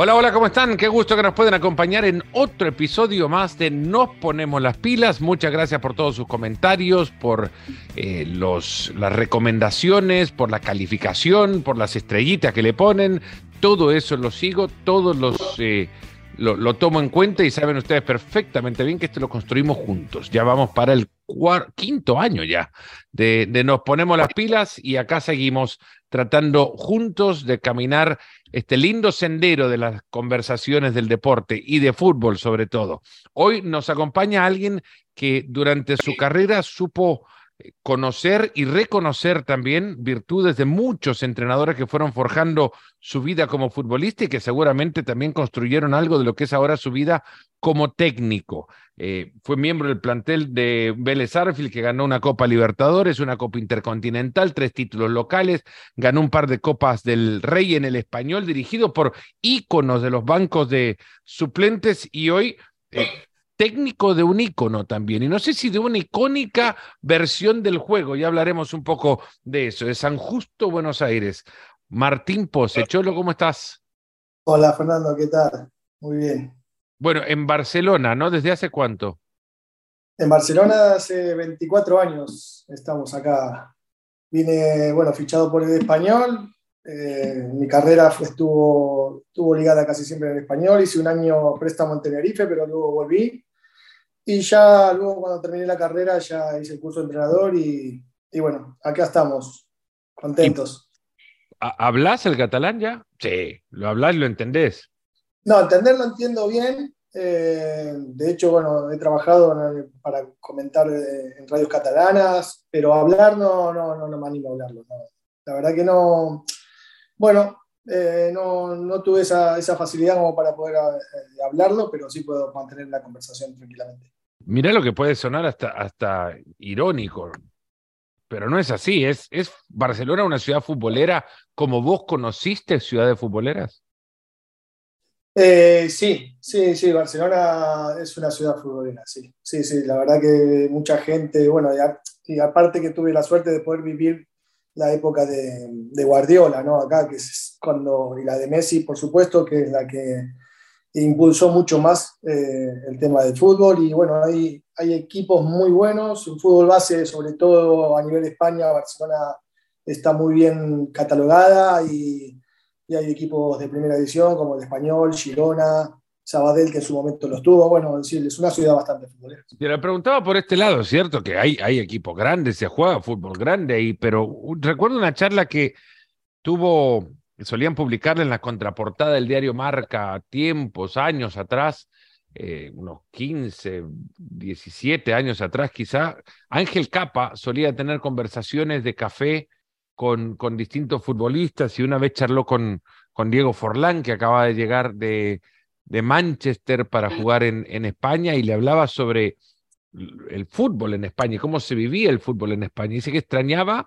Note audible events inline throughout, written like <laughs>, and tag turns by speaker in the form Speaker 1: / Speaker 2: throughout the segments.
Speaker 1: Hola, hola, ¿cómo están? Qué gusto que nos pueden acompañar en otro episodio más de Nos Ponemos las Pilas. Muchas gracias por todos sus comentarios, por eh, los, las recomendaciones, por la calificación, por las estrellitas que le ponen. Todo eso lo sigo, todos los... Eh, lo, tomo en cuenta y saben ustedes perfectamente bien que esto lo construimos juntos. Ya vamos para el quinto año ya de, de, Nos Ponemos las Pilas y acá seguimos tratando juntos de caminar este lindo sendero de las conversaciones del deporte y de fútbol sobre todo. Hoy nos acompaña alguien que durante su carrera supo conocer y reconocer también virtudes de muchos entrenadores que fueron forjando su vida como futbolista y que seguramente también construyeron algo de lo que es ahora su vida como técnico. Eh, fue miembro del plantel de Vélez Arfield que ganó una Copa Libertadores, una Copa Intercontinental, tres títulos locales, ganó un par de Copas del Rey en el español, dirigido por íconos de los bancos de suplentes y hoy... Eh, técnico de un icono también, y no sé si de una icónica versión del juego, ya hablaremos un poco de eso, de San Justo, Buenos Aires. Martín Pose, Cholo, ¿cómo estás?
Speaker 2: Hola Fernando, ¿qué tal? Muy bien.
Speaker 1: Bueno, en Barcelona, ¿no? ¿Desde hace cuánto?
Speaker 2: En Barcelona hace 24 años estamos acá. Vine, bueno, fichado por el español. Eh, mi carrera estuvo, estuvo ligada casi siempre en el español. Hice un año préstamo en Tenerife, pero luego volví. Y ya luego cuando terminé la carrera ya hice el curso de entrenador y, bueno, acá estamos, contentos.
Speaker 1: ¿Hablas el catalán ya? Sí, lo hablas y lo entendés.
Speaker 2: No, entenderlo entiendo bien. Eh, de hecho, bueno, he trabajado para comentar eh, en radios catalanas, pero hablar no, no, no, no me animo a hablarlo. La verdad que no. Bueno, eh, no, no, tuve esa, esa, facilidad como para poder hablarlo, pero sí puedo mantener la conversación tranquilamente.
Speaker 1: Mirá lo que puede sonar hasta, hasta irónico, pero no es así. ¿Es, ¿Es Barcelona una ciudad futbolera como vos conociste ciudades futboleras?
Speaker 2: Eh, sí, sí, sí, Barcelona es una ciudad futbolera, sí, sí, sí, la verdad que mucha gente, bueno, y, aparte que tuve la suerte de poder vivir la época de, de, Guardiola, ¿no? Acá, que es cuando, y la de Messi, por supuesto, que es la que impulsó mucho más eh, el tema del fútbol y bueno, hay, hay equipos muy buenos, el fútbol base, sobre todo a nivel de España, Barcelona está muy bien catalogada y, y hay equipos de primera división como el Español, Girona, Sabadell, que en su momento los tuvo. Bueno, es es una ciudad bastante futbolera.
Speaker 1: Te la preguntaba por este lado, ¿cierto? Que hay, hay equipos grandes, se juega fútbol grande ahí, pero recuerdo una charla que tuvo solían publicarle en la contraportada del diario Marca tiempos, años atrás, eh, unos 15, 17 años atrás quizá, Ángel Capa solía tener conversaciones de café con, con distintos futbolistas y una vez charló con, con Diego Forlán, que acaba de llegar de, de Manchester para jugar en, en España y le hablaba sobre el fútbol en España y cómo se vivía el fútbol en España. Dice que extrañaba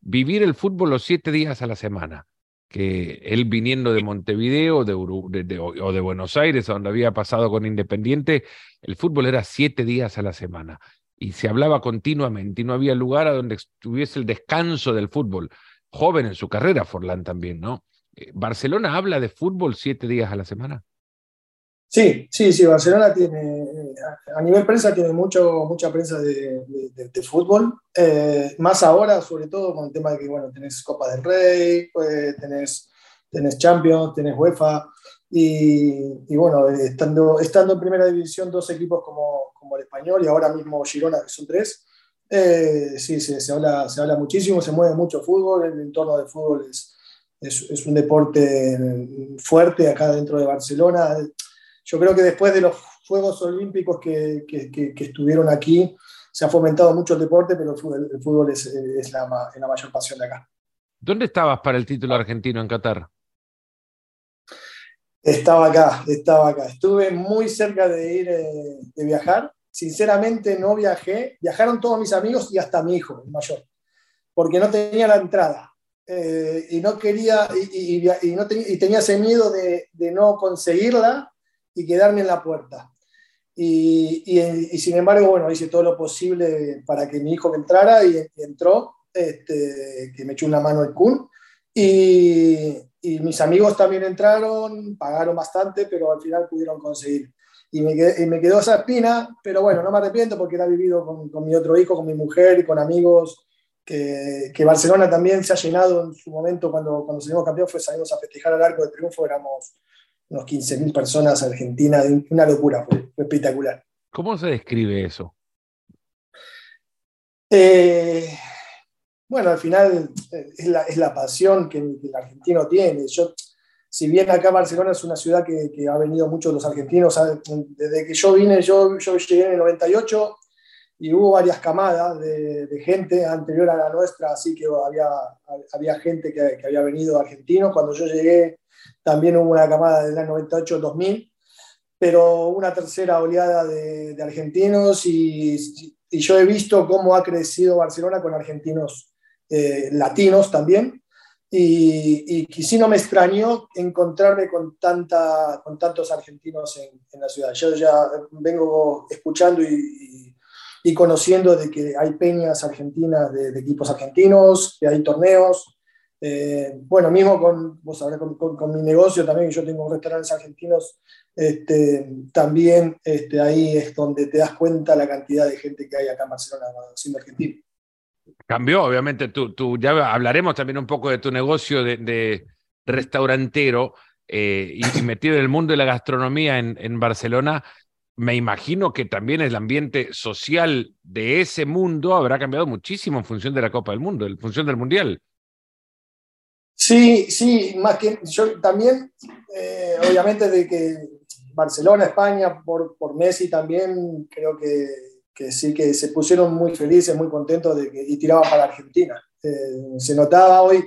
Speaker 1: vivir el fútbol los siete días a la semana que él viniendo de Montevideo de, o de Buenos Aires, donde había pasado con Independiente, el fútbol era siete días a la semana y se hablaba continuamente y no había lugar a donde estuviese el descanso del fútbol. Joven en su carrera, Forlán también, ¿no? Eh, ¿Barcelona habla de fútbol siete días a la semana?
Speaker 2: Sí, sí, sí, Barcelona tiene, a nivel prensa tiene mucho, mucha prensa de, fútbol, eh, más ahora, sobre todo con el tema de que, bueno, tenés Copa del Rey, pues, tenés, tenés Champions, tenés UEFA, y, bueno, estando, estando en primera división dos equipos como, como el español y ahora mismo Girona, que son tres, eh, sí, se, habla, se habla muchísimo, se mueve mucho fútbol, el entorno del fútbol es, es un deporte fuerte acá dentro de Barcelona yo creo que después de los Juegos Olímpicos que, estuvieron aquí, se ha fomentado mucho el deporte, pero el fútbol, es, la, mayor pasión de acá.
Speaker 1: ¿Dónde estabas para el título argentino en Qatar?
Speaker 2: Estaba acá, estaba acá. Estuve muy cerca de ir, eh, de viajar. Sinceramente no viajé. Viajaron todos mis amigos y hasta mi hijo, el mayor, porque no tenía la entrada. Eh, y no quería, y, no tenía ese miedo de, de no conseguirla y quedarme en la puerta. Y, y, sin embargo, bueno, hice todo lo posible para que mi hijo me entrara y, entró, este, que me echó una mano el Kun. Y, mis amigos también entraron, pagaron bastante, pero al final pudieron conseguir. Y me, quedó esa espina, pero bueno, no me arrepiento porque la he vivido con, mi otro hijo, con mi mujer y con amigos, que, Barcelona también se ha llenado en su momento cuando, cuando salimos campeón, fue salimos a festejar al arco de triunfo, éramos unos 15.000 personas argentinas, una locura, fue, espectacular.
Speaker 1: ¿Cómo se describe eso?
Speaker 2: Eh, bueno, al final eh, es la, es la pasión que, el argentino tiene. Yo, si bien acá Barcelona es una ciudad que, que ha venido muchos los argentinos, desde que yo vine, yo, yo llegué en el 98 y hubo varias camadas de, de, gente anterior a la nuestra, así que había, había gente que, que había venido argentinos. Cuando yo llegué también hubo una camada del año 98 2000, pero una tercera oleada de, de argentinos y, y, yo he visto cómo ha crecido Barcelona con argentinos eh, latinos también. Y, y, sí no me extrañó encontrarme con, tanta, con tantos argentinos en, la ciudad. Yo ya vengo escuchando y, y, conociendo de que hay peñas argentinas de, equipos argentinos, que hay torneos. Eh, bueno, mismo con, vos con, con, mi negocio también, yo tengo restaurantes argentinos, este, también este, ahí es donde te das cuenta la cantidad de gente que hay acá en Barcelona siendo argentino.
Speaker 1: Cambió, obviamente, tú, tú, ya hablaremos también un poco de tu negocio de, restaurantero eh, y, metido en el mundo de la gastronomía en, en, Barcelona. Me imagino que también el ambiente social de ese mundo habrá cambiado muchísimo en función de la Copa del Mundo, en función del Mundial.
Speaker 2: Sí, sí, más que yo también, eh, obviamente, de que Barcelona, España, por, por Messi también, creo que sí que se pusieron muy felices, muy contentos de que, y tiraban para Argentina. Eh, se notaba hoy,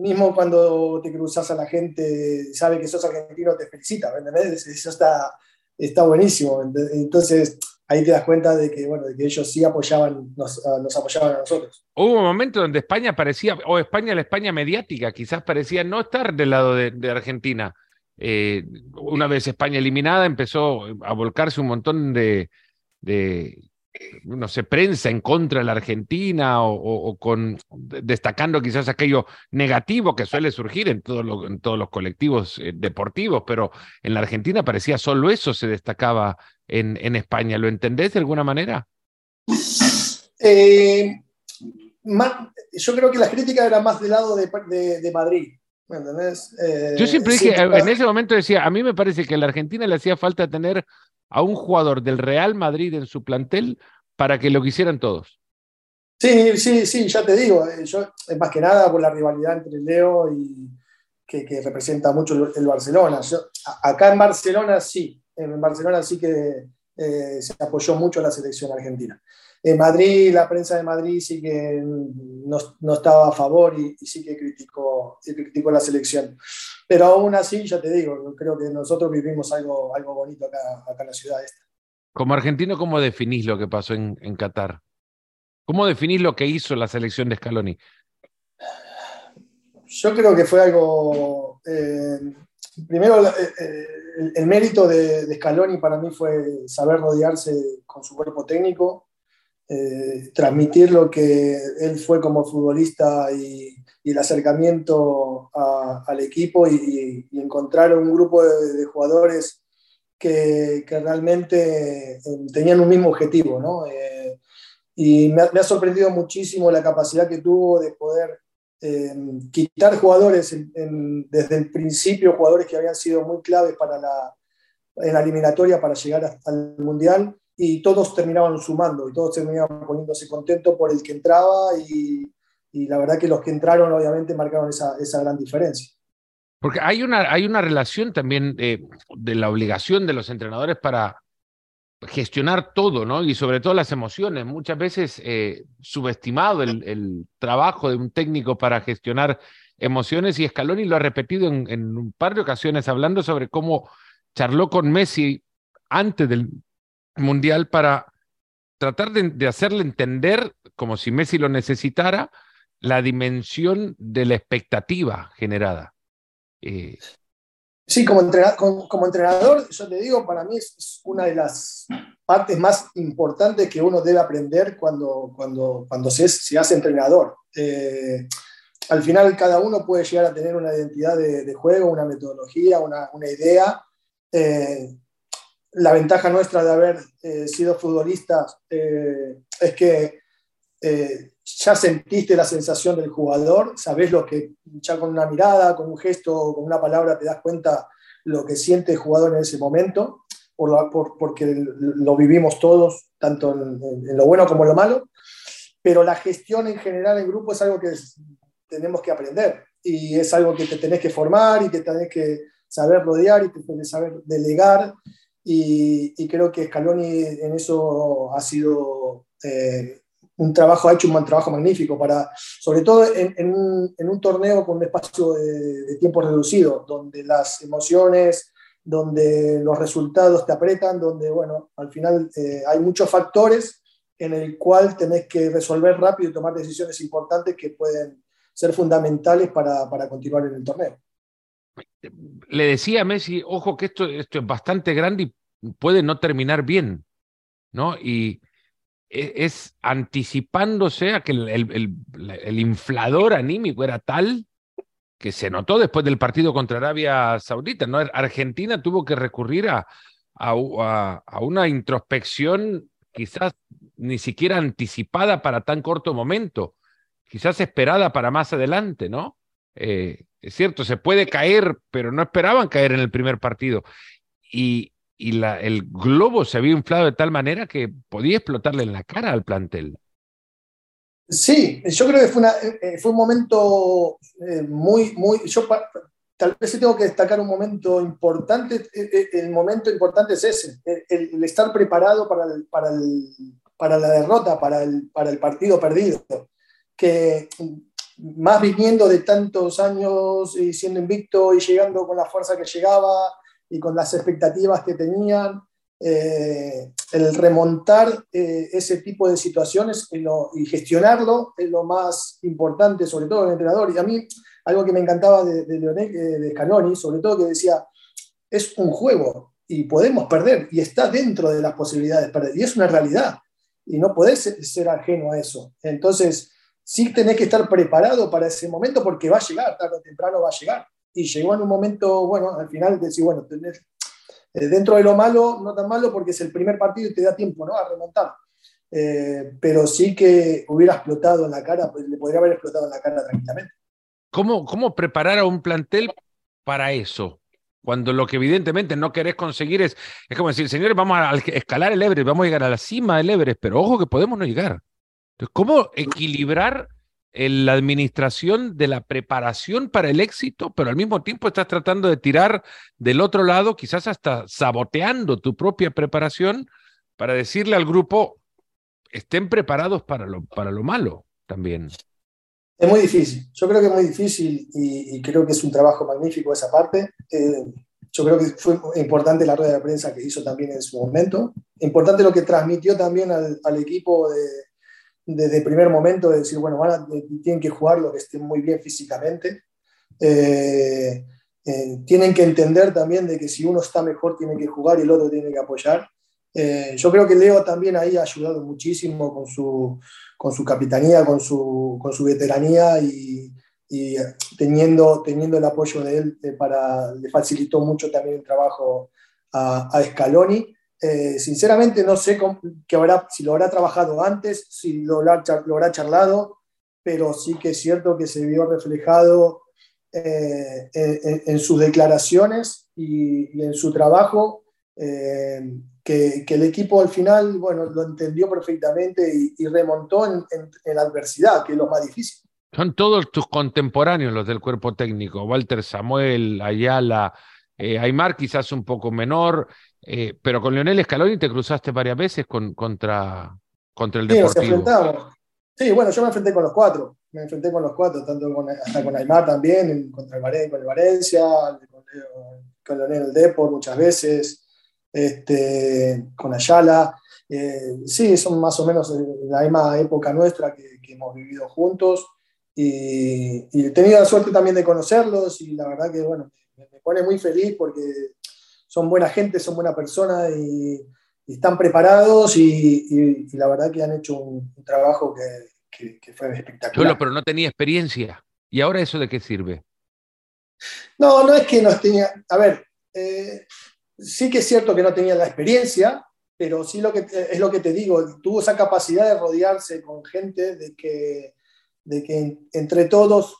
Speaker 2: mismo cuando te cruzas a la gente, sabe que sos argentino, te felicita, ¿entendés? Eso está, está buenísimo. Entonces, ahí te das cuenta de que, bueno, de que ellos sí apoyaban, nos, apoyaban a nosotros.
Speaker 1: Hubo un momento donde España parecía, o España, la España mediática, quizás parecía no estar del lado de, de Argentina. Eh, una vez España eliminada, empezó a volcarse un montón de, de no sé, prensa en contra de la Argentina o, con destacando quizás aquello negativo que suele surgir en, en todos los colectivos eh, deportivos, pero en la Argentina parecía solo eso se destacaba en, en España. ¿Lo entendés de alguna manera?
Speaker 2: Eh, yo creo que la crítica era más del lado de, de, Madrid.
Speaker 1: Eh, yo siempre dije, en ese momento decía, a mí me parece que a la Argentina le hacía falta tener a un jugador del Real Madrid en su plantel para que lo quisieran todos.
Speaker 2: Sí, sí, sí, ya te digo, eh, yo, más que nada por la rivalidad entre Leo y que, representa mucho el, Barcelona. acá en Barcelona sí, en Barcelona sí que eh, se apoyó mucho la selección argentina. En Madrid, la prensa de Madrid sí que no, no estaba a favor y, sí que criticó, criticó la selección. Pero aún así, ya te digo, creo que nosotros vivimos algo, algo bonito acá, acá en la ciudad esta.
Speaker 1: Como argentino, ¿cómo definís lo que pasó en, en Qatar? ¿Cómo definís lo que hizo la selección de Scaloni?
Speaker 2: Yo creo que fue algo... Eh, primero, eh, eh, el, mérito de, de Scaloni para mí fue saber rodearse con su cuerpo técnico, eh, transmitir lo que él fue como futbolista y, el acercamiento al equipo y, encontrar un grupo de, jugadores que, realmente eh, tenían un mismo objetivo. ¿no? Eh, y me ha, sorprendido muchísimo la capacidad que tuvo de poder quitar jugadores desde el principio, jugadores que habían sido muy claves para la, en la eliminatoria para llegar al Mundial y todos terminaban sumando y todos terminaban poniéndose contentos por el que entraba y, y la verdad que los que entraron obviamente marcaron esa, esa gran diferencia.
Speaker 1: Porque hay una, hay una relación también de la obligación de los entrenadores para gestionar todo, ¿no? Y sobre todo las emociones. Muchas veces eh, subestimado el, el, trabajo de un técnico para gestionar emociones y Scaloni lo ha repetido en, en un par de ocasiones hablando sobre cómo charló con Messi antes del, mundial para tratar de, hacerle entender, como si Messi lo necesitara, la dimensión de la expectativa generada.
Speaker 2: Eh, sí, como entrenador, como, entrenador, yo te digo, para mí es una de las partes más importantes que uno debe aprender cuando, cuando, cuando se, se hace entrenador. Eh, al final cada uno puede llegar a tener una identidad de, juego, una metodología, una, idea. Eh, la ventaja nuestra de haber eh, sido futbolistas es que ya sentiste la sensación del jugador, sabes lo que, ya con una mirada, con un gesto, con una palabra te das cuenta lo que siente el jugador en ese momento, por, porque lo vivimos todos, tanto en, lo bueno como en lo malo, pero la gestión en general en grupo es algo que tenemos que aprender y es algo que te tenés que formar y que tenés que saber rodear y que tenés que saber delegar y, creo que Scaloni en eso ha sido eh, un trabajo, ha hecho un trabajo magnífico para, sobre todo en, un, torneo con un espacio de, tiempo reducido, donde las emociones, donde los resultados te apretan, donde, bueno, al final eh, hay muchos factores en el cual tenés que resolver rápido y tomar decisiones importantes que pueden ser fundamentales para, para continuar en el torneo.
Speaker 1: Le decía a Messi, ojo que esto, es bastante grande y puede no terminar bien, ¿no? Y, e, es anticipándose a que el, inflador anímico era tal que se notó después del partido contra Arabia Saudita. ¿no? Argentina tuvo que recurrir a, a, una introspección quizás ni siquiera anticipada para tan corto momento, quizás esperada para más adelante, ¿no? Eh, es cierto, se puede caer, pero no esperaban caer en el primer partido. Y, el globo se había inflado de tal manera que podía explotarle en la cara al plantel.
Speaker 2: Sí, yo creo que fue, eh, eh, un momento eh, muy, muy, yo tal vez tengo que destacar un momento importante, el momento importante es ese, el, estar preparado para, para, la derrota, para el partido perdido, que más viniendo de tantos años y siendo invicto y llegando con la fuerza que llegaba, y con las expectativas que tenían, eh, el remontar eh, ese tipo de situaciones y, gestionarlo es lo más importante, sobre todo el entrenador. Y a mí, algo que me encantaba de, de Leonel, eh, de Scaloni, sobre todo que decía, es un juego y podemos perder y está dentro de las posibilidades de perder. Y es una realidad y no podés ser ajeno a eso. Entonces, sí tenés que estar preparado para ese momento porque va a llegar, tarde o temprano va a llegar y llegó en un momento, bueno, al final decir, bueno, tenés, eh, dentro de lo malo, no tan malo porque es el primer partido y te da tiempo ¿no? a remontar. Eh, pero sí que hubiera explotado en la cara, pues le podría haber explotado en la cara tranquilamente.
Speaker 1: ¿Cómo, cómo preparar a un plantel para eso? Cuando lo que evidentemente no querés conseguir es, es como decir, señores, vamos a escalar el Everest, vamos a llegar a la cima del Everest, pero ojo que podemos no llegar. Entonces, ¿cómo equilibrar la administración de la preparación para el éxito, pero al mismo tiempo estás tratando de tirar del otro lado, quizás hasta saboteando tu propia preparación para decirle al grupo, estén preparados para lo, para lo malo también.
Speaker 2: Es muy difícil, yo creo que es muy difícil y, creo que es un trabajo magnífico esa parte. Eh, yo creo que fue importante la rueda de prensa que hizo también en su momento, importante lo que transmitió también al equipo de, desde el primer momento de decir, bueno, van tienen que jugar lo que estén muy bien físicamente. Eh, eh, tienen que entender también de que si uno está mejor tiene que jugar y el otro tiene que apoyar. Eh, yo creo que Leo también ahí ha ayudado muchísimo con su, con su capitanía, con su, con su veteranía y, y, teniendo, teniendo el apoyo de él para, le facilitó mucho también el trabajo a, a Scaloni. Eh, sinceramente no sé habrá, si lo habrá trabajado antes, si lo habrá, charlado, pero sí que es cierto que se vio reflejado eh, en, sus declaraciones y, en su trabajo, eh, que, el equipo al final bueno, lo entendió perfectamente y, remontó en, la adversidad, que es lo más difícil.
Speaker 1: Son todos tus contemporáneos los del cuerpo técnico, Walter Samuel, Ayala, Aymar quizás un poco menor, eh, pero con Leonel Scaloni te cruzaste varias veces con, contra, contra el sí, Deportivo.
Speaker 2: Sí, bueno, yo me enfrenté con los cuatro. Me enfrenté con los cuatro, tanto con, hasta con Aymar también, contra el, con el Valencia, con, con Leonel el Depor muchas veces, este, con Ayala. Eh, sí, son más o menos la misma época nuestra que, hemos vivido juntos. Y, he tenido la suerte también de conocerlos y la verdad que, bueno, me, pone muy feliz porque son buena gente, son buena persona y, están preparados y, la verdad que han hecho un, trabajo que, fue espectacular.
Speaker 1: pero no tenía experiencia. ¿Y ahora eso de qué sirve?
Speaker 2: No, no es que no tenía, a ver, eh, sí que es cierto que no tenía la experiencia, pero sí lo que, es lo que te digo, tuvo esa capacidad de rodearse con gente de que, de que entre todos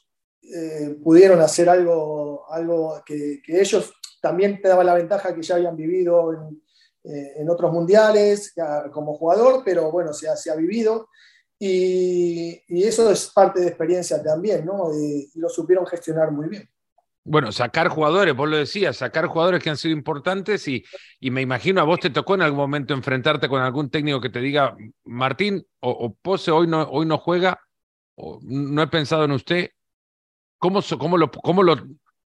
Speaker 2: eh, pudieron hacer algo, algo que, ellos también te daban la ventaja que ya habían vivido en, eh, otros mundiales como jugador, pero bueno, se se ha vivido. Y, eso es parte de experiencia también, ¿no? y lo supieron gestionar muy bien.
Speaker 1: Bueno, sacar jugadores, vos lo decías, sacar jugadores que han sido importantes y, y, me imagino a vos te tocó en algún momento enfrentarte con algún técnico que te diga, Martín o, Pose hoy no, hoy no juega, o no he pensado en usted. ¿Cómo, cómo, lo, cómo lo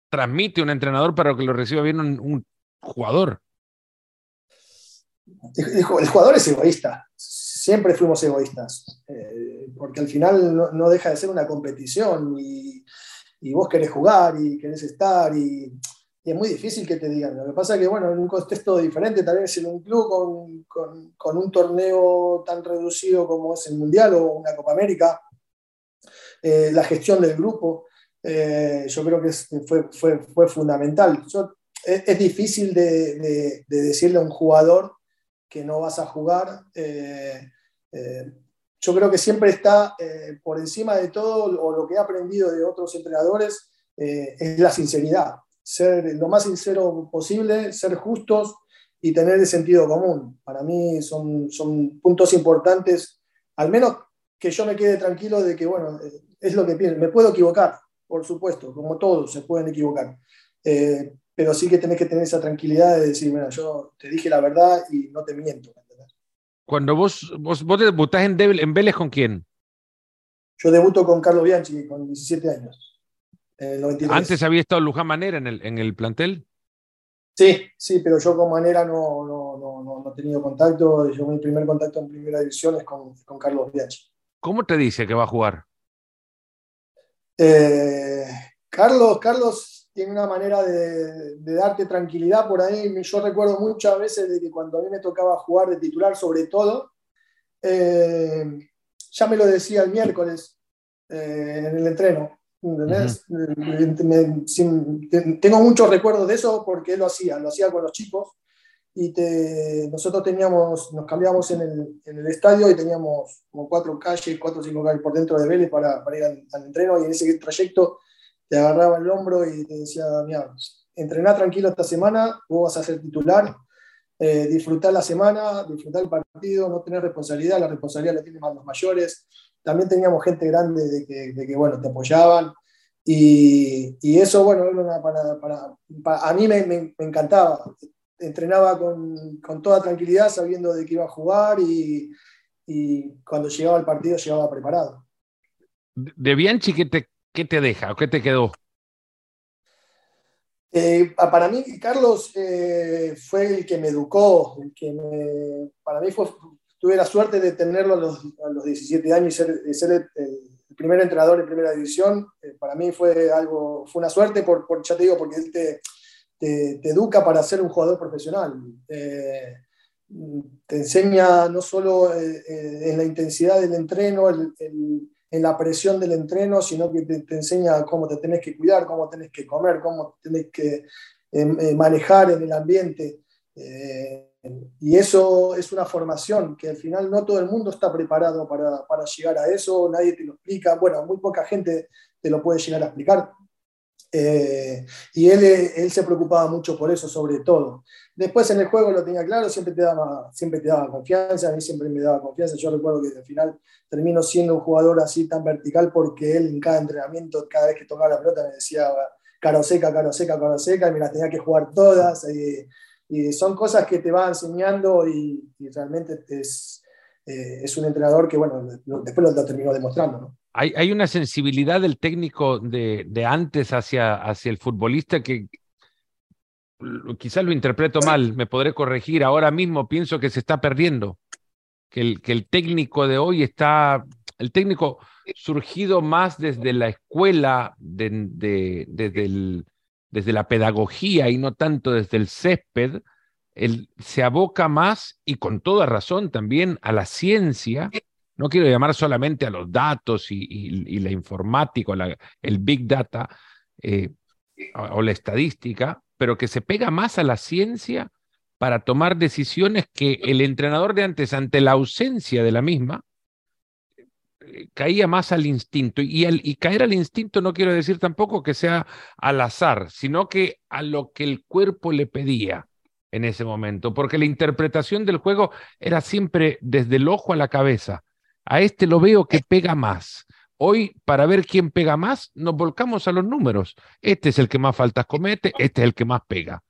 Speaker 1: transmite un entrenador para que lo reciba bien un, jugador?
Speaker 2: El, jugador es egoísta, siempre fuimos egoístas, eh, porque al final no, deja de ser una competición y y vos querés jugar y querés estar y, es muy difícil que te digan. Lo que pasa es que, bueno, en un contexto diferente, también es en un club con, con, un torneo tan reducido como es el Mundial o una Copa América, eh, la gestión del grupo, eh, yo creo que fue, fue, fue fundamental. es, difícil de, de, decirle a un jugador que no vas a jugar. Eh, yo creo que siempre está eh, por encima de todo, o lo que he aprendido de otros entrenadores, eh, es la sinceridad. Ser lo más sincero posible, ser justos y tener el sentido común. Para mí son, son puntos importantes, al menos que yo me quede tranquilo de que, bueno, eh, es lo que pienso. Me puedo equivocar, por supuesto, como todos se pueden equivocar. pero sí que tenés que tener esa tranquilidad de decir, bueno, yo te dije la verdad y no te miento.
Speaker 1: Cuando vos, vos, vos debutás en, en Vélez, ¿con quién?
Speaker 2: Yo debuto con Carlos Bianchi, con 17 años.
Speaker 1: ¿Antes había estado Luján Manera en el, en el plantel?
Speaker 2: Sí, sí, pero yo con Manera no, no, no, no he tenido contacto. Yo mi primer contacto en primera división es con, con Carlos Bianchi.
Speaker 1: ¿Cómo te dice que va a jugar?
Speaker 2: Eh, Carlos, Carlos tiene una manera de, darte tranquilidad por ahí. Yo recuerdo muchas veces de que cuando a mí me tocaba jugar de titular, sobre todo, eh, ya me lo decía el miércoles eh, en el entreno. tengo muchos recuerdos de eso porque él lo hacía, lo hacía con los chicos. Y nosotros teníamos, nos cambiamos en el, en el, estadio y teníamos como cuatro calles, cuatro o cinco calles por dentro de Vélez para, para ir al, al entreno. Y en ese trayecto te agarraba el hombro y te decía, mira, entrená tranquilo esta semana, vos vas a ser titular, eh, disfrutar la semana, disfrutar el partido, no tener responsabilidad, la responsabilidad la tienen más los mayores. También teníamos gente grande de que, de que bueno, te apoyaban. Y, y eso, bueno, para, para, a mí me, me, encantaba. Entrenaba con, con, toda tranquilidad, sabiendo de que iba a jugar y, y cuando llegaba el partido llegaba preparado.
Speaker 1: De Bianchi, ¿qué te, ¿Qué te deja o qué te quedó?
Speaker 2: Eh, para mí, Carlos eh, fue el que me educó, el que para mí fue, tuve la suerte de tenerlo a los, a los 17 años y ser, el, primer entrenador en primera división. Eh, para mí fue algo, fue una suerte, por, por ya te digo, porque él te, te, educa para ser un jugador profesional. te enseña no solo en la intensidad del entreno, en la presión del entreno, sino que te, enseña cómo te tenés que cuidar, cómo tenés que comer, cómo tenés que em, eh, manejar en el ambiente. Eh, y eso es una formación que al final no todo el mundo está preparado para, para, llegar a eso, nadie te lo explica, bueno, muy poca gente te lo puede llegar a explicar. Eh, y él, él se preocupaba mucho por eso, sobre todo. Después en el juego lo tenía claro, siempre te daba, siempre te daba confianza, a mí siempre me daba confianza. Yo recuerdo que al final termino siendo un jugador así tan vertical porque él en cada entrenamiento, cada vez que tocaba la pelota me decía caro seca, caro seca, caro seca, y me las tenía que jugar todas. Y, son cosas que te va enseñando y, realmente es, eh, es un entrenador que, bueno, después lo, terminó demostrando. ¿no?
Speaker 1: Hay, hay, una sensibilidad del técnico de, de antes hacia, hacia el futbolista que, quizás lo interpreto mal, me podré corregir, ahora mismo pienso que se está perdiendo, que el, que el técnico de hoy está, el técnico surgido más desde la escuela, de, desde, desde la pedagogía y no tanto desde el césped, él se aboca más y con toda razón también a la ciencia, no quiero llamar solamente a los datos y, la informática, el big data eh, o la estadística, pero que se pega más a la ciencia para tomar decisiones que el entrenador de antes, ante la ausencia de la misma, eh, caía más al instinto. Y, y caer al instinto no quiero decir tampoco que sea al azar, sino que a lo que el cuerpo le pedía en ese momento, porque la interpretación del juego era siempre desde el ojo a la cabeza. A este lo veo que pega más. Hoy, para ver quién pega más, nos volcamos a los números. Este es el que más faltas comete, este es el que más pega.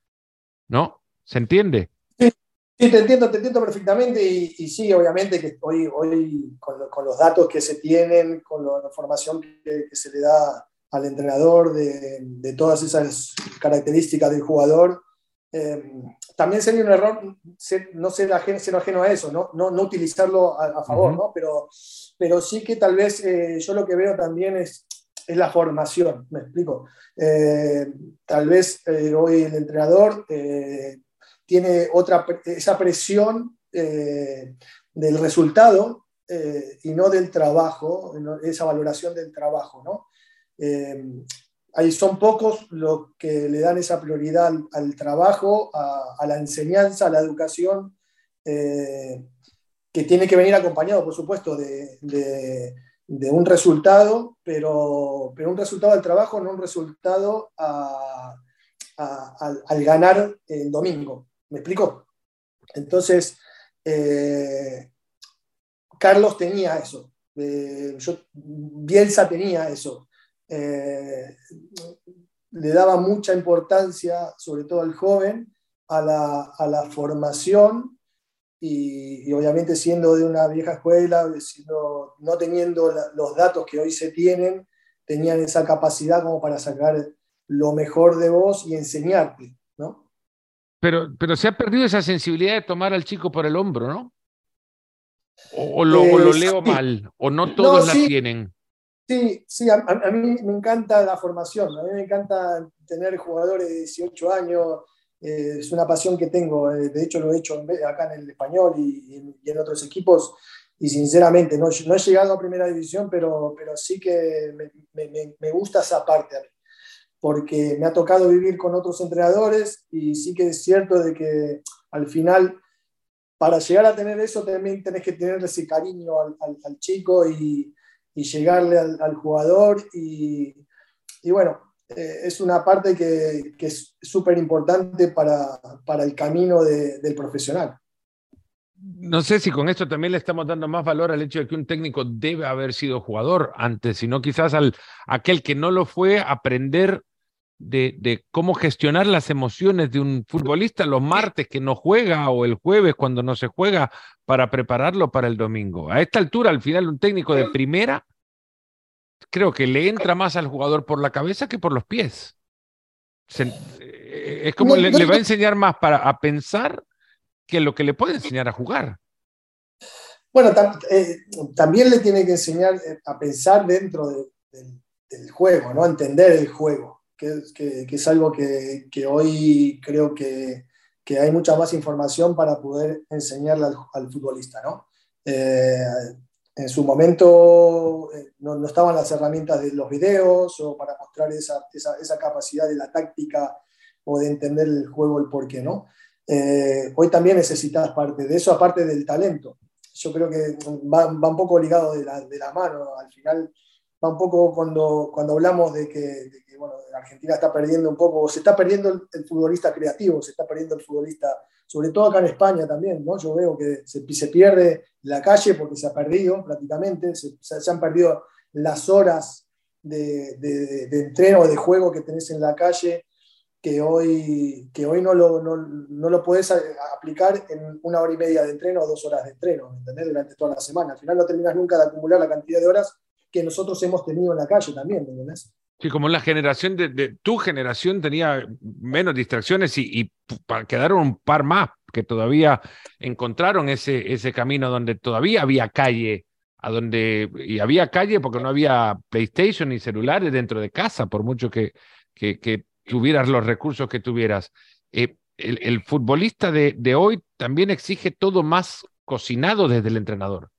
Speaker 1: ¿No? ¿Se entiende?
Speaker 2: Sí, te entiendo, te entiendo perfectamente y, sí, obviamente que hoy, hoy con, los datos que se tienen, con la información que, se le da al entrenador de, de todas esas características del jugador, eh, también sería un error no ser ajeno, a eso, no, no, no utilizarlo a, favor, ¿no? pero, pero sí que tal vez eh, yo lo que veo también es, es la formación, me explico. Eh, tal vez hoy el entrenador tiene otra, esa presión del resultado y no del trabajo, esa valoración del trabajo, ¿no? Ahí son pocos los que le dan esa prioridad al, trabajo, a, la enseñanza, a la educación, eh, que tiene que venir acompañado, por supuesto, de, un resultado, pero, pero, un resultado del trabajo, no un resultado al ganar el domingo. ¿Me explico? Entonces, eh, Carlos tenía eso, eh, Bielsa tenía eso. Eh, le daba mucha importancia, sobre todo al joven, a la, formación y, obviamente siendo de una vieja escuela, no teniendo los datos que hoy se tienen, tenían esa capacidad como para sacar lo mejor de vos y enseñarte, ¿no?
Speaker 1: Pero, pero se ha perdido esa sensibilidad de tomar al chico por el hombro, ¿no? O, lo, lo, leo mal, o no todos la tienen.
Speaker 2: Sí, sí, a, mí me encanta la formación, a mí me encanta tener jugadores de 18 años, eh, es una pasión que tengo, eh, de hecho lo he hecho acá en el español y, en otros equipos, y sinceramente no, no, he llegado a primera división, pero, pero sí que me, me, gusta esa parte a mí, porque me ha tocado vivir con otros entrenadores y sí que es cierto de que al final para llegar a tener eso también tenés que tener ese cariño al, al chico y y llegarle al, jugador y, y bueno, eh, es una parte que, que es súper importante para, para, el camino del profesional.
Speaker 1: No sé si con esto también le estamos dando más valor al hecho de que un técnico debe haber sido jugador antes, sino quizás al aquel que no lo fue aprender de, de, cómo gestionar las emociones de un futbolista los martes que no juega o el jueves cuando no se juega para prepararlo para el domingo. A esta altura, al final, un técnico de primera creo que le entra más al jugador por la cabeza que por los pies. Eh, es como le, va a enseñar más para a pensar que lo que le puede enseñar a jugar.
Speaker 2: Bueno, eh, también le tiene que enseñar eh, a pensar dentro del juego, ¿no? A entender el juego que, es algo que, hoy creo que, hay mucha más información para poder enseñarle al, futbolista. ¿no? Eh, en su momento eh, no, estaban las herramientas de los videos o para mostrar esa, esa, capacidad de la táctica o de entender el juego, el porqué. ¿no? Eh, hoy también necesitas parte de eso, aparte del talento. Yo creo que va, un poco ligado de la, de la mano. Al final va un poco cuando, cuando hablamos de que, bueno, Argentina está perdiendo un poco, se está perdiendo el, futbolista creativo, se está perdiendo el futbolista, sobre todo acá en España también, ¿no? Yo veo que se, se pierde la calle porque se ha perdido prácticamente, se, se han perdido las horas de, de, de, entreno, de juego que tenés en la calle, que hoy, que hoy no, lo, no, no lo puedes aplicar en una hora y media de entreno o dos horas de entreno, ¿entendés? Durante toda la semana. Al final no terminas nunca de acumular la cantidad de horas que nosotros hemos tenido en la calle también.
Speaker 1: Sí, como la generación de, tu generación tenía menos distracciones y, y, quedaron un par más que todavía encontraron ese, ese camino donde todavía había calle, a donde, y había calle porque no había PlayStation ni celulares dentro de casa, por mucho que, que, tuvieras los recursos que tuvieras. Eh, el, el, futbolista de, de hoy también exige todo más cocinado desde el entrenador.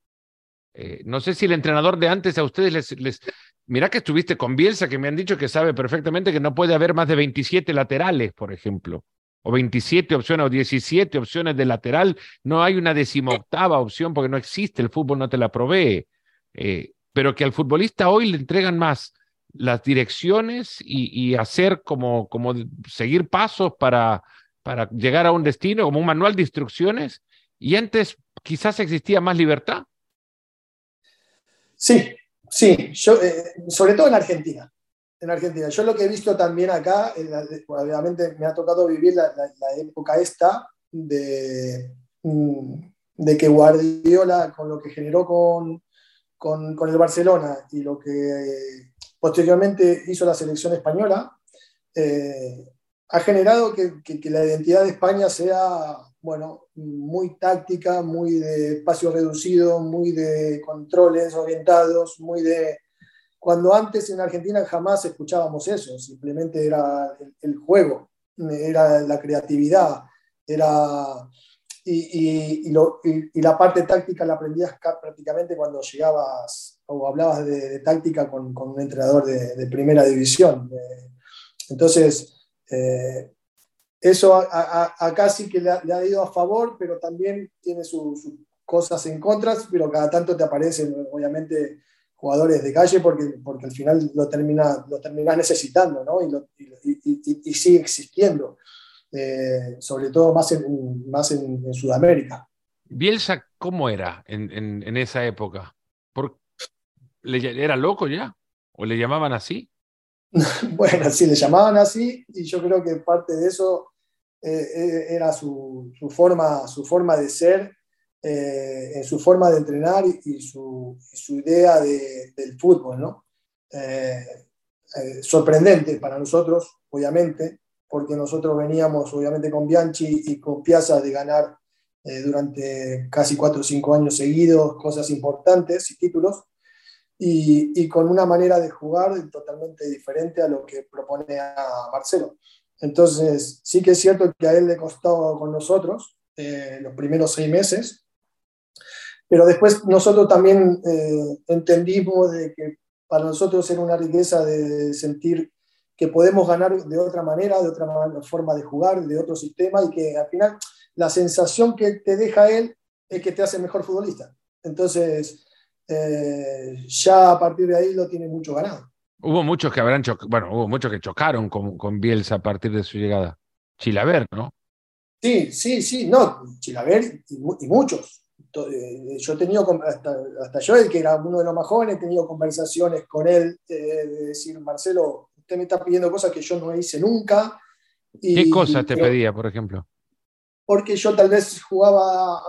Speaker 1: Eh, no sé si el entrenador de antes a ustedes les, les... Mirá que estuviste con Bielsa, que me han dicho que sabe perfectamente que no puede haber más de 27 laterales, por ejemplo, o 27 opciones o 17 opciones de lateral. No hay una decimoctava opción porque no existe, el fútbol no te la provee. Eh, pero que al futbolista hoy le entregan más las direcciones y, hacer como, como seguir pasos para, para llegar a un destino, como un manual de instrucciones. Y antes quizás existía más libertad.
Speaker 2: Sí, sí, yo, eh, sobre todo en Argentina. En Argentina. Yo lo que he visto también acá, obviamente me ha tocado vivir la, época esta de, mm, de que Guardiola, con lo que generó con, con, el Barcelona y lo que posteriormente hizo la selección española, eh, ha generado que, que, la identidad de España sea bueno, muy táctica, muy de espacio reducido, muy de controles orientados, muy de... Cuando antes en Argentina jamás escuchábamos eso, simplemente era el, juego, era la creatividad, era... Y, y, y, la parte táctica la aprendías prácticamente cuando llegabas o hablabas de, táctica con, con, un entrenador de, de primera división. entonces, eh, eso acá sí que le ha, ido a favor, pero también tiene sus cosas en contra, pero cada tanto te aparecen, obviamente, jugadores de calle porque, porque al final lo, termina, lo terminas necesitando, ¿no? Y, y, sigue existiendo, eh, sobre todo más en, más en, Sudamérica.
Speaker 1: Bielsa, ¿cómo era en, en, en esa época? ¿Era loco ya? ¿O le llamaban así? <laughs>
Speaker 2: bueno, sí, le llamaban así y yo creo que parte de eso eh, eh, era su, su, forma, su forma de ser, eh, en su forma de entrenar y, su, su, idea de, del fútbol, ¿no? sorprendente para nosotros, obviamente, porque nosotros veníamos, obviamente, con Bianchi y con Piazza de ganar durante casi cuatro o cinco años seguidos cosas importantes y títulos y, con una manera de jugar totalmente diferente a lo que propone a Marcelo. Entonces, sí que es cierto que a él le costó con nosotros eh, los primeros seis meses, pero después nosotros también eh, entendimos de que para nosotros era una riqueza de sentir que podemos ganar de otra manera, de otra forma de jugar, de otro sistema, y que al final la sensación que te deja él es que te hace mejor futbolista. Entonces, eh, ya a partir de ahí lo tiene mucho ganado.
Speaker 1: Hubo muchos que habrán bueno, hubo muchos que chocaron con, con Bielsa a partir de su llegada. Chilaver, ¿no?
Speaker 2: Sí, sí, sí, no, Chilaver y, muchos. Eh, yo he tenido, hasta, hasta, yo, el que era uno de los más jóvenes, he tenido conversaciones con él eh, de decir, Marcelo, usted me está pidiendo cosas que yo no hice nunca.
Speaker 1: ¿Qué cosas te pedía, por ejemplo?
Speaker 2: Porque yo tal vez jugaba,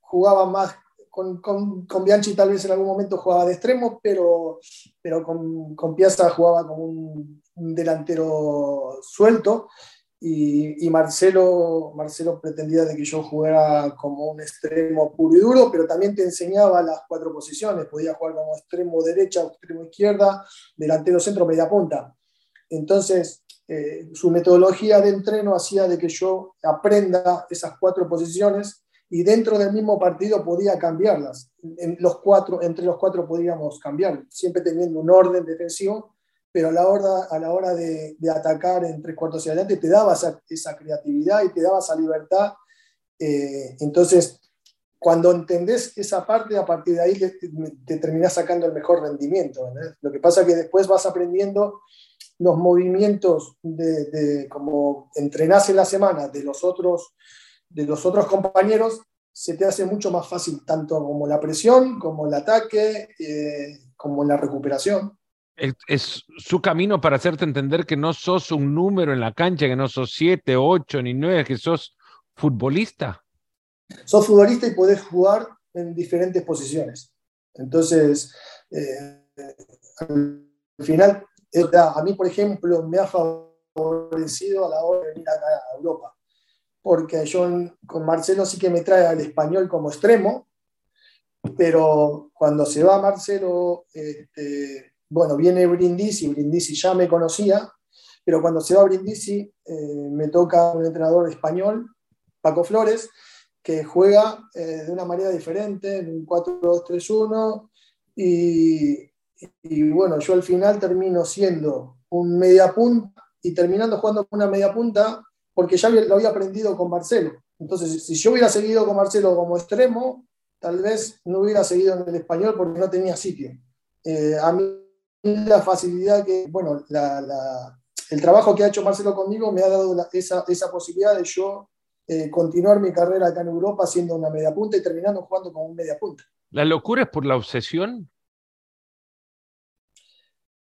Speaker 2: jugaba más con, con, Bianchi tal vez en algún momento jugaba de extremo, pero, pero con, con Piazza jugaba como un, delantero suelto. Y, y, Marcelo, Marcelo pretendía de que yo jugara como un extremo puro y duro, pero también te enseñaba las cuatro posiciones. Podía jugar como extremo derecha, extremo izquierda, delantero centro, media punta. Entonces, eh, su metodología de entreno hacía de que yo aprenda esas cuatro posiciones y dentro del mismo partido podía cambiarlas. En los cuatro, entre los cuatro podíamos cambiar, siempre teniendo un orden defensivo, pero a la hora, a la hora de, de atacar en tres cuartos hacia adelante te daba esa, esa creatividad y te daba esa libertad. Eh, entonces, cuando entendés esa parte, a partir de ahí te, te terminás sacando el mejor rendimiento. Lo que pasa es que después vas aprendiendo los movimientos de, de como entrenás en la semana de los otros de los otros compañeros, se te hace mucho más fácil tanto como la presión, como el ataque, eh, como la recuperación.
Speaker 1: Es, su camino para hacerte entender que no sos un número en la cancha, que no sos siete, ocho ni nueve, que sos futbolista.
Speaker 2: Sos futbolista y podés jugar en diferentes posiciones. Entonces, eh, al final, a mí, por ejemplo, me ha favorecido a la hora de venir acá a Europa porque yo con Marcelo sí que me trae al español como extremo, pero cuando se va Marcelo, este, bueno, viene Brindisi, Brindisi ya me conocía, pero cuando se va Brindisi eh, me toca un entrenador español, Paco Flores, que juega de una manera diferente, en un 4-2-3-1, y, y bueno, yo al final termino siendo un media punta y terminando jugando con una media punta porque ya lo había aprendido con Marcelo. Entonces, si yo hubiera seguido con Marcelo como extremo, tal vez no hubiera seguido en el español porque no tenía sitio. Eh, a mí la facilidad que, bueno, el trabajo que ha hecho Marcelo conmigo me ha dado esa, esa, posibilidad de yo eh, continuar mi carrera acá en Europa siendo una media punta y terminando jugando como un media punta.
Speaker 1: ¿La locura es por la obsesión?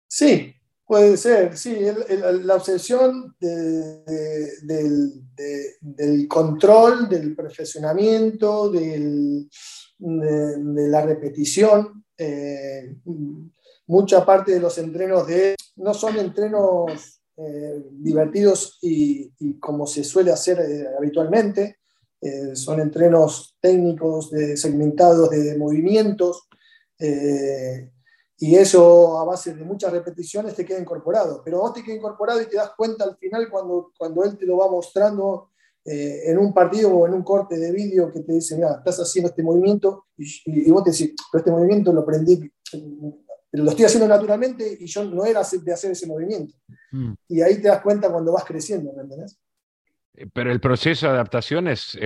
Speaker 2: Sí, puede ser, sí, la obsesión del, control, del perfeccionamiento, de, la repetición. Eh, mucha parte de los entrenos de no son entrenos eh, divertidos y, como se suele hacer eh, habitualmente, son entrenos técnicos, segmentados de movimientos. Y eso a base de muchas repeticiones te queda incorporado. Pero vos te queda incorporado y te das cuenta al final cuando, cuando él te lo va mostrando eh, en un partido o en un corte de vídeo que te dice, mira, estás haciendo este movimiento y, vos te decís, pero este movimiento lo aprendí, lo estoy haciendo naturalmente y yo no era de hacer ese movimiento. Mm. Y ahí te das cuenta cuando vas creciendo, ¿me entendés?
Speaker 1: Eh, pero el proceso de adaptación es,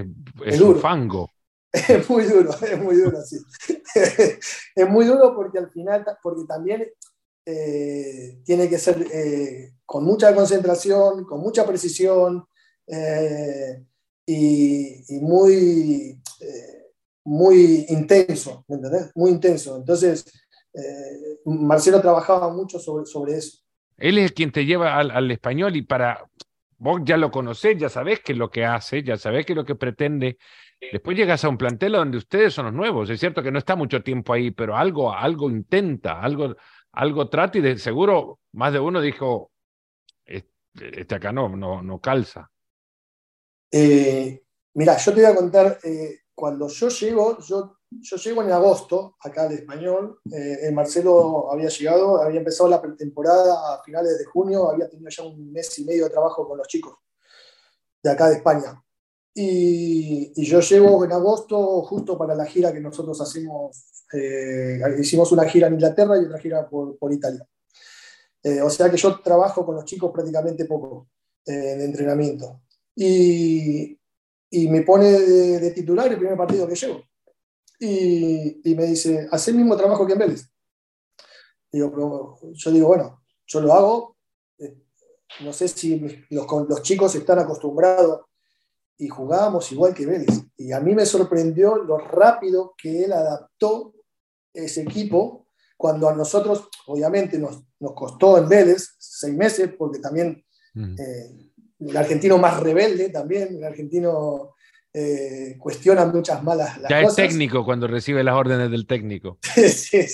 Speaker 1: es, un fango.
Speaker 2: Es muy duro, es muy duro, sí. <laughs> es muy duro porque al final, porque también eh, tiene que ser eh, con mucha concentración, con mucha precisión eh, y, muy, muy intenso, ¿me entendés? Muy intenso. Entonces, Marcelo trabajaba mucho sobre, sobre eso.
Speaker 1: Él es quien te lleva al, al español y para, vos ya lo conocés, ya sabés qué es lo que hace, ya sabés qué es lo que pretende, Después llegas a un plantel donde ustedes son los nuevos. Es cierto que no está mucho tiempo ahí, pero algo, algo intenta, algo, algo trata y de seguro más de uno dijo, este acá no, no, no calza.
Speaker 2: Eh, mira, yo te voy a contar, eh, cuando yo llego, yo, yo llego en agosto acá al español, eh, Marcelo había llegado, había empezado la pretemporada a finales de junio, había tenido ya un mes y medio de trabajo con los chicos de acá de España. Y, yo llego en agosto justo para la gira que nosotros hacemos. Eh, hicimos una gira en Inglaterra y otra gira por, por Italia. Eh, o sea que yo trabajo con los chicos prácticamente poco eh, en entrenamiento. Y, y me pone de, titular el primer partido que llevo. Y, y me dice, haz el mismo trabajo que en Vélez. Digo, yo digo, bueno, yo lo hago. no sé si los, los chicos están acostumbrados y jugábamos igual que Vélez. Y a mí me sorprendió lo rápido que él adaptó ese equipo cuando a nosotros, obviamente, nos, nos costó en Vélez seis meses, porque también mm. eh, el argentino más rebelde, también, el argentino eh, cuestiona muchas malas
Speaker 1: las ya es técnico cuando recibe las órdenes del técnico. <laughs>
Speaker 2: sí,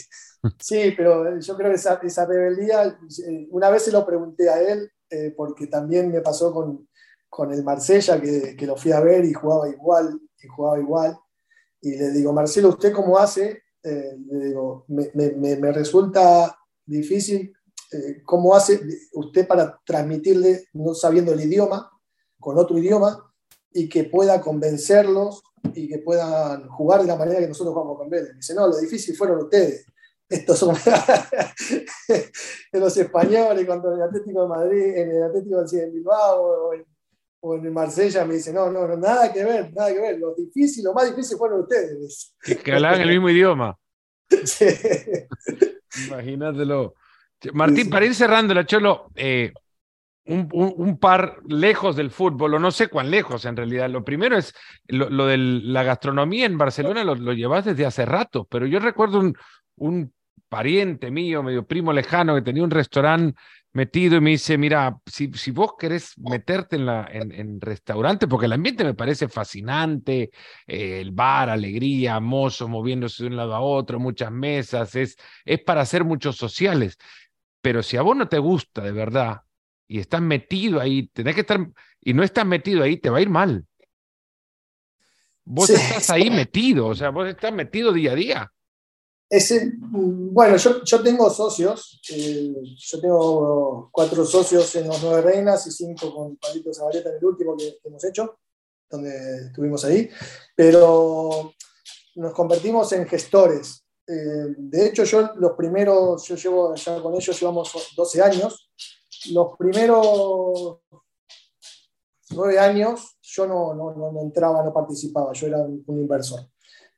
Speaker 2: sí, pero yo creo que esa, esa rebeldía, eh, una vez se lo pregunté a él, porque también me pasó con, con el Marsella, que, que, lo fui a ver y jugaba igual, y jugaba igual. Y le digo, Marcelo, ¿usted cómo hace? Eh, le digo, me, me, me, resulta difícil eh, cómo hace usted para transmitirle, no sabiendo el idioma, con otro idioma, y que pueda convencerlos y que puedan jugar de la manera que nosotros jugamos con Vélez. Dice, no, lo difícil fueron ustedes. Estos son <laughs> los españoles contra el Atlético de Madrid, en el Atlético de Bilbao, o o en Marsella me dice, no, no, no, nada que ver, nada que ver. Lo difícil, lo más difícil fueron ustedes.
Speaker 1: Que, hablaban el mismo idioma. <laughs> Sí. Imagínatelo. Martín, para ir cerrando la Cholo, eh, un, un, par lejos del fútbol, o no sé cuán lejos en realidad. Lo primero es lo, de la gastronomía en Barcelona, lo, lo, llevas desde hace rato, pero yo recuerdo un, un pariente mío, medio primo lejano, que tenía un restaurante metido y me dice, mira, si, si vos querés meterte en, la, en, restaurante, porque el ambiente me parece fascinante, eh, el bar, alegría, mozos moviéndose de un lado a otro, muchas mesas, es, es para hacer muchos sociales. Pero si a vos no te gusta de verdad y estás metido ahí, tenés que estar, y no estás metido ahí, te va a ir mal. Vos estás ahí metido, o sea, vos estás metido día a día.
Speaker 2: Ese, bueno, yo, yo tengo socios, eh, yo tengo cuatro socios en los Nueve Reinas y cinco con Pablito Zabaleta en el último que, hemos hecho. donde estuvimos ahí, pero nos convertimos en gestores. Eh, de hecho, yo los primeros, yo llevo ya con ellos, llevamos 12 años, los primeros nueve años yo no, no, no entraba, no participaba, yo era un, inversor.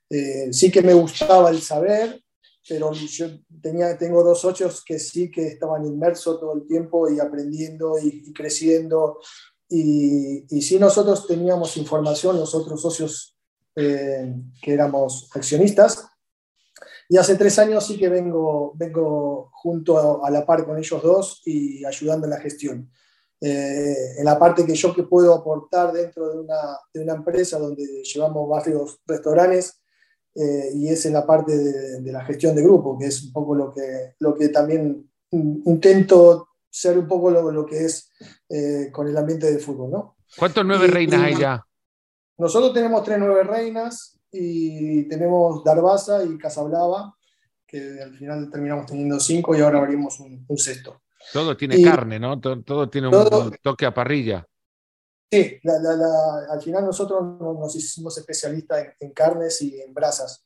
Speaker 2: Eh, sí que me gustaba el saber, pero yo tenía, tengo dos socios que sí que estaban inmersos todo el tiempo y aprendiendo y, creciendo. Y, y sí nosotros teníamos información, los otros socios eh, que éramos accionistas. Y hace tres años sí que vengo, vengo junto a, la par con ellos dos y ayudando en la gestión. Eh, en la parte que yo que puedo aportar dentro de una, de una empresa donde llevamos varios restaurantes, eh, y es en la parte de, la gestión de grupo, que es un poco lo que, lo que también intento ser un poco lo, lo que es eh, con el ambiente del fútbol. ¿no?
Speaker 1: ¿Cuántos nueve reinas hay ya?
Speaker 2: Nosotros tenemos tres nueve reinas y tenemos Darbaza y Casablava, que al final terminamos teniendo cinco y ahora abrimos un, sexto.
Speaker 1: Todo tiene carne, ¿no? Todo, tiene un, toque a parrilla.
Speaker 2: Sí, al final nosotros nos hicimos especialistas en, carnes y en brasas.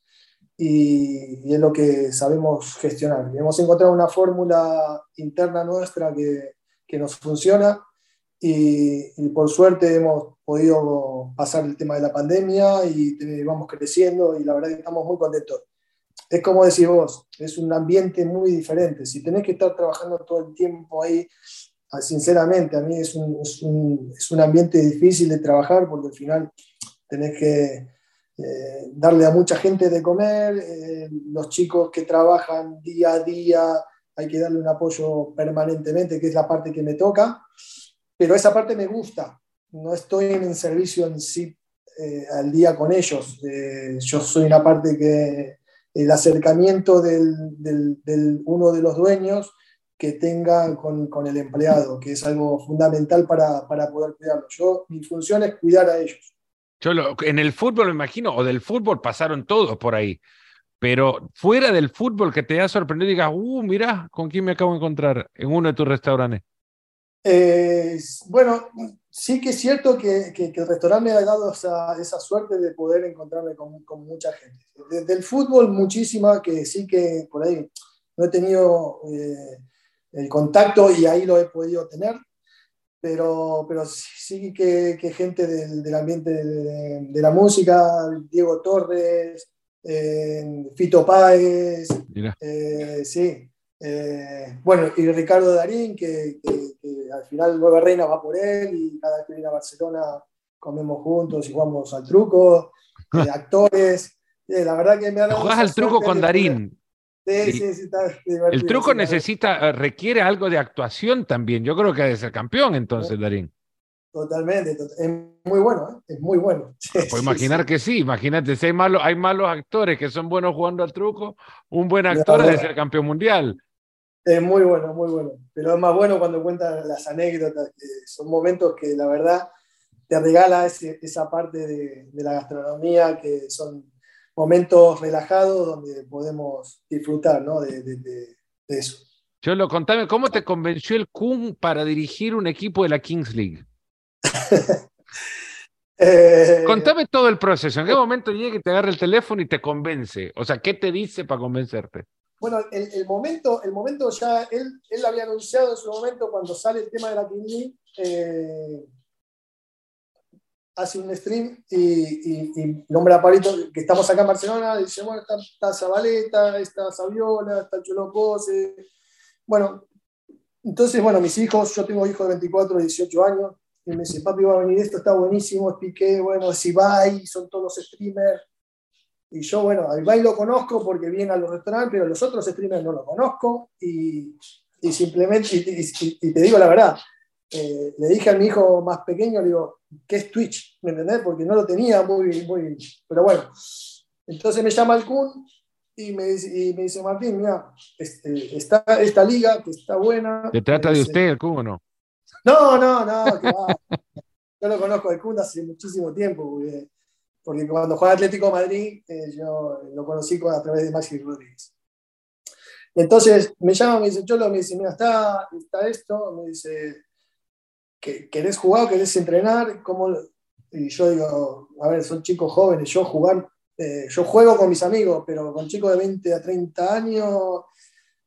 Speaker 2: Y, es lo que sabemos gestionar. hemos encontrado una fórmula interna nuestra que, que nos funciona y, por suerte hemos podido pasar el tema de la pandemia y vamos creciendo y la verdad que estamos muy contentos. Es como decís vos, es un ambiente muy diferente. Si tenés que estar trabajando todo el tiempo ahí Ah, sinceramente, a mí es un, es, un, es un, ambiente difícil de trabajar porque al final tenés que eh, darle a mucha gente de comer, eh, los chicos que trabajan día a día hay que darle un apoyo permanentemente, que es la parte que me toca, pero esa parte me gusta, no estoy en el servicio en sí eh, al día con ellos, yo soy una parte que el acercamiento del, del, del uno de los dueños, que tengan con, con, el empleado, que es algo fundamental para, para, poder cuidarlo. Yo, mi función es cuidar a ellos.
Speaker 1: Yo en el fútbol, me imagino, o del fútbol pasaron todos por ahí, pero fuera del fútbol que te ha sorprendido y digas, uh, mira, ¿con quién me acabo de encontrar en uno de tus restaurantes?
Speaker 2: Eh, bueno, sí que es cierto que, que, el restaurante me ha dado esa, esa suerte de poder encontrarme con, con mucha gente. Desde el fútbol, muchísima, que sí que por ahí no he tenido... Eh, el contacto y ahí lo he podido tener, pero, pero sí que, que gente del, del ambiente de, la música, Diego Torres, eh, Fito Páez, eh, sí. Eh, bueno, y Ricardo Darín, que, al final Nueva Reina va por él y cada vez que viene a Barcelona comemos juntos y jugamos al truco, actores. la verdad que me ha dado...
Speaker 1: Jugás al truco con Darín. Sí, sí, sí, está El truco necesita, eh, requiere algo de actuación también. Yo creo que debe ser campeón entonces, Darín.
Speaker 2: Totalmente, es muy bueno, ¿eh? es muy bueno. <laughs>
Speaker 1: Pues imaginar que sí, imagínate, si hay malos, hay malos actores que son buenos jugando al truco, un buen actor debe ser campeón mundial.
Speaker 2: Es muy bueno, muy bueno. Pero es más bueno cuando cuentan las anécdotas, que son momentos que la verdad te regala esa parte de, de la gastronomía que son momentos relajados donde podemos disfrutar ¿no? de, de, de, eso.
Speaker 1: Cholo, contame, ¿cómo te convenció el Kun para dirigir un equipo de la Kings League? <laughs> eh, contame todo el proceso. ¿En qué momento llega y te agarra el teléfono y te convence? O sea, ¿qué te dice para convencerte?
Speaker 2: Bueno, el, el momento, el momento ya, él, él había anunciado en su momento cuando sale el tema de la Kings League. Eh, hace un stream y, y, nombra a Pablito, que estamos acá en Barcelona, dice, bueno, está, está Zabaleta, está Saviola, está Cholo Pose. Bueno, entonces, bueno, mis hijos, yo tengo hijos de 24, 18 años, y me dice, papi, va a venir esto, está buenísimo, expliqué, bueno, si y son todos los streamers. Y yo, bueno, a Ibai lo conozco porque viene a los restaurantes, pero los otros streamers no lo conozco. Y, y simplemente, y, te digo la verdad, eh, le dije a mi hijo más pequeño, le digo, ¿qué es Twitch? ¿Me entendés? Porque no lo tenía muy, muy... Pero bueno, entonces me llama el Kun y me dice, y me dice Martín, mira, este, está esta liga que está buena.
Speaker 1: ¿Se trata de usted el Kun o no?
Speaker 2: No, no, no, <laughs> yo lo conozco al Kun hace muchísimo tiempo, porque, cuando juega Atlético Madrid, eh, yo lo conocí a través de Maxi Rodríguez. Entonces me llama, me dice, Cholo, me dice, mira, está, está esto, me dice, ¿querés jugar, querés entrenar? ¿Cómo? y yo digo, a ver, son chicos jóvenes, yo jugar, eh, yo juego con mis amigos, pero con chicos de 20 a 30 años,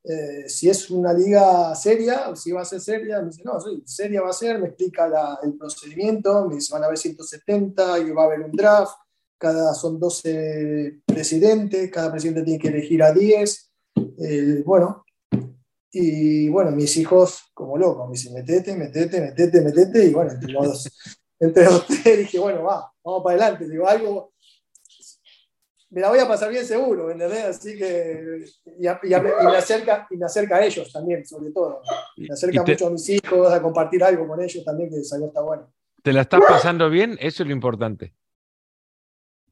Speaker 2: eh, si es una liga seria, si va a ser seria, me dice, no, sí, seria va a ser, me explica el procedimiento, me dice, van a haber 170 y va a haber un draft, cada son 12 presidentes, cada presidente tiene que elegir a 10, eh, bueno, y bueno, mis hijos, como locos, me dicen, metete, metete, metete, metete, y bueno, entre los, <laughs> entre los tres dije, bueno, va, vamos para adelante, digo, algo, me la voy a pasar bien seguro, ¿entendés? Así que, y, me acerca, y me acerca a ellos también, sobre todo. Me acerca mucho a mis hijos, a compartir algo con ellos también, que algo está bueno.
Speaker 1: ¿Te la estás pasando bien? Eso es lo importante.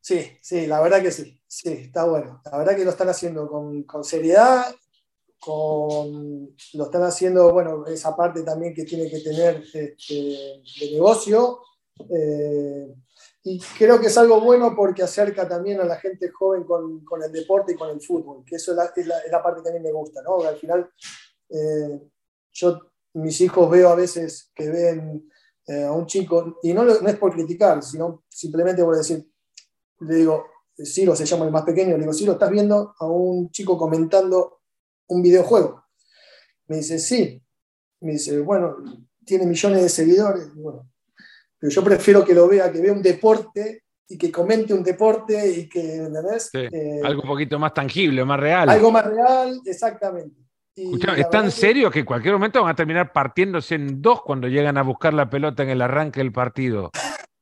Speaker 2: Sí, sí, la verdad que sí, sí, está bueno. La verdad que lo están haciendo con, con seriedad, con, lo están haciendo, bueno, esa parte también que tiene que tener este, de negocio. Eh, y creo que es algo bueno porque acerca también a la gente joven con, con el deporte y con el fútbol, que eso es la, es la, parte que a mí me gusta, ¿no? Al final, eh, yo, mis hijos veo a veces que ven eh, a un chico, y no, no, es por criticar, sino simplemente por decir, le digo, Ciro se llama el más pequeño, le digo, Ciro, ¿estás viendo a un chico comentando un videojuego? Me dice, sí. Me dice, bueno, tiene millones de seguidores. Bueno, yo prefiero que lo vea, que vea un deporte y que comente un deporte y que, ¿entendés?
Speaker 1: Eh, algo un poquito más tangible, más real.
Speaker 2: Algo más real, exactamente.
Speaker 1: ¿Es tan serio que en cualquier momento van a terminar partiéndose en dos cuando llegan a buscar la pelota en el arranque del partido? <laughs>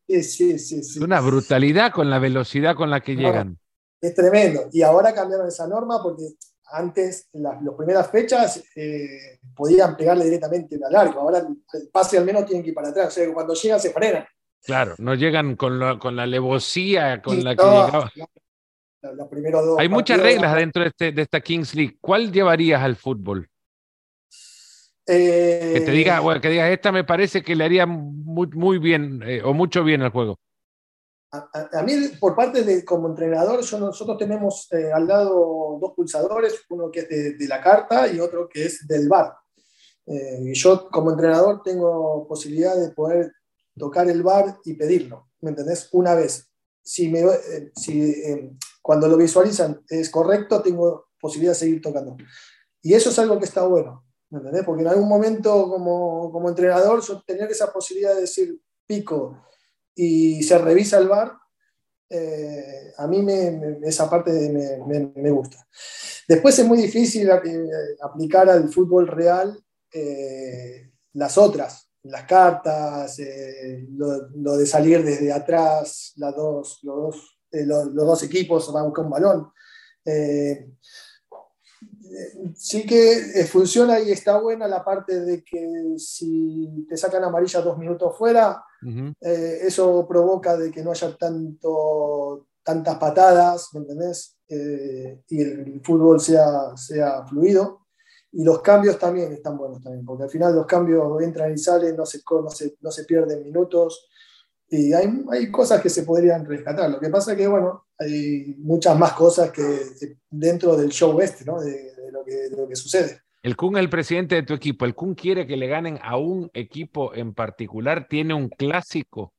Speaker 2: Sí, sí, sí.
Speaker 1: Una brutalidad con la velocidad con la que llegan.
Speaker 2: Es tremendo. Y ahora cambiaron esa norma porque antes, en las, primeras fechas, eh, podían pegarle directamente a largo. Ahora el pase al menos tienen que ir para atrás. O sea, cuando llegan se frenan.
Speaker 1: Claro, no llegan con, la, con la levosía con la que llegaba. Hay muchas reglas dentro de, este, de, esta Kings League. ¿Cuál llevarías al fútbol? que te diga, bueno, que digas, esta me parece que le haría muy, muy bien eh, o mucho bien al juego.
Speaker 2: A, mí, por parte de como entrenador, nosotros tenemos eh, al lado dos pulsadores, uno que es de, la carta y otro que es del bar. Eh, yo como entrenador tengo posibilidad de poder tocar el bar y pedirlo, ¿me entendés? Una vez. Si, me, eh, si cuando lo visualizan es correcto, tengo posibilidad de seguir tocando. Y eso es algo que está bueno, ¿me entendés? Porque en algún momento como, como entrenador yo tener esa posibilidad de decir pico y se revisa el bar, eh, a mí me, esa parte me, gusta. Después es muy difícil eh, aplicar al fútbol real eh, las otras, las cartas, lo, de salir desde atrás, las dos, los, dos, los, dos equipos van a buscar un balón. Sí que funciona y está buena la parte de que si te sacan amarilla dos minutos fuera, eh, eso provoca de que no haya tanto, tantas patadas, ¿me entendés? Eh, y el, fútbol sea, sea fluido. Y los cambios también están buenos también, porque al final los cambios entran y salen, no se, no se, no se pierden minutos. Y hay, hay, cosas que se podrían rescatar. Lo que pasa es que, bueno, hay muchas más cosas que dentro del show este, ¿no? de, lo, que, de lo que sucede.
Speaker 1: El Kun es el presidente de tu equipo. El Kun quiere que le ganen a un equipo en particular. ¿Tiene un clásico?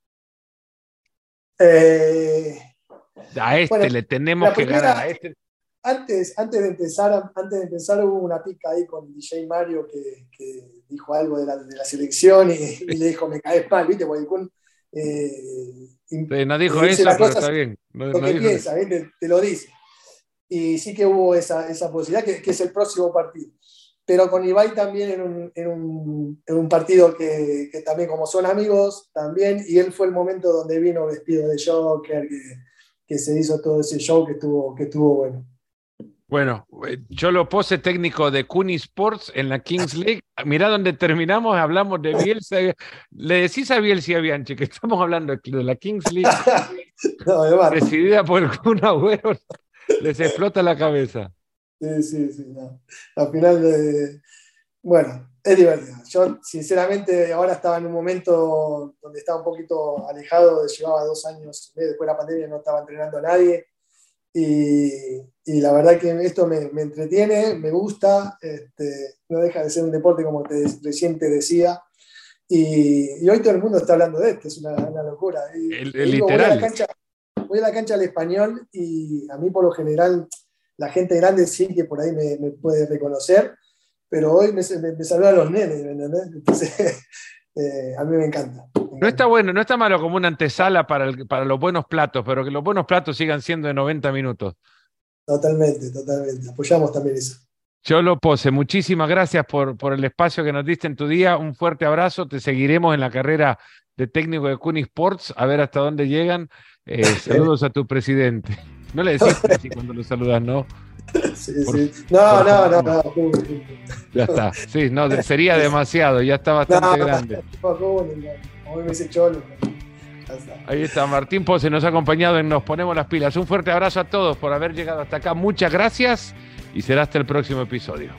Speaker 2: Eh,
Speaker 1: a este le tenemos que ganar. este.
Speaker 2: Antes, antes, de empezar, antes de empezar hubo una pica ahí con DJ Mario que, dijo algo de la, selección y, le dijo, me caes mal, ¿viste? Porque el Kun...
Speaker 1: Eh, no dijo eso, pero está bien.
Speaker 2: lo que piensa, Te, lo dice. Y sí que hubo esa, esa posibilidad, que, que es el próximo partido pero con Ibai también en un, en un, en un partido que, que, también como son amigos también, y él fue el momento donde vino vestido de Joker, que, que se hizo todo ese show que estuvo, que estuvo bueno.
Speaker 1: Bueno, eh, yo lo pose técnico de Cuni Sports en la Kings League. <laughs> Mirá donde terminamos, hablamos de Bielsa. Le decís a Bielsa y a Bianchi que estamos hablando de la Kings League, <laughs> no, presidida por el Kun Agüero, les explota la cabeza.
Speaker 2: Sí, sí, sí. Al final, eh, bueno, es divertido. Yo, sinceramente, ahora estaba en un momento donde estaba un poquito alejado, llevaba dos años, después de la pandemia no estaba entrenando a nadie. Y, la verdad que esto me, entretiene, me gusta, este, no deja de ser un deporte como te, recién te decía. Y, hoy todo el mundo está hablando de esto, es una, locura.
Speaker 1: literal.
Speaker 2: Voy a, la cancha, al español y a mí por lo general la gente grande sí que por ahí me, puede reconocer, pero hoy me, me, saludan los nenes, Entonces, <laughs> eh, a mí me encanta.
Speaker 1: No está bueno, no está malo como una antesala para, para los buenos platos, pero que los buenos platos sigan siendo de 90 minutos.
Speaker 2: Totalmente, totalmente. Apoyamos también eso.
Speaker 1: Cholo Pose, muchísimas gracias por, por el espacio que nos diste en tu día. Un fuerte abrazo. Te seguiremos en la carrera de técnico de Cuni Sports, a ver hasta dónde llegan. Eh, saludos a tu presidente. No le decís así cuando lo saludas, ¿no?
Speaker 2: Sí, sí. No, no, no, no,
Speaker 1: Ya está. Sí, no, sería demasiado, ya está bastante grande. Ahí está, Martín Pose nos ha acompañado en Nos Ponemos las Pilas. Un fuerte abrazo a todos por haber llegado hasta acá. Muchas gracias y será hasta el próximo episodio.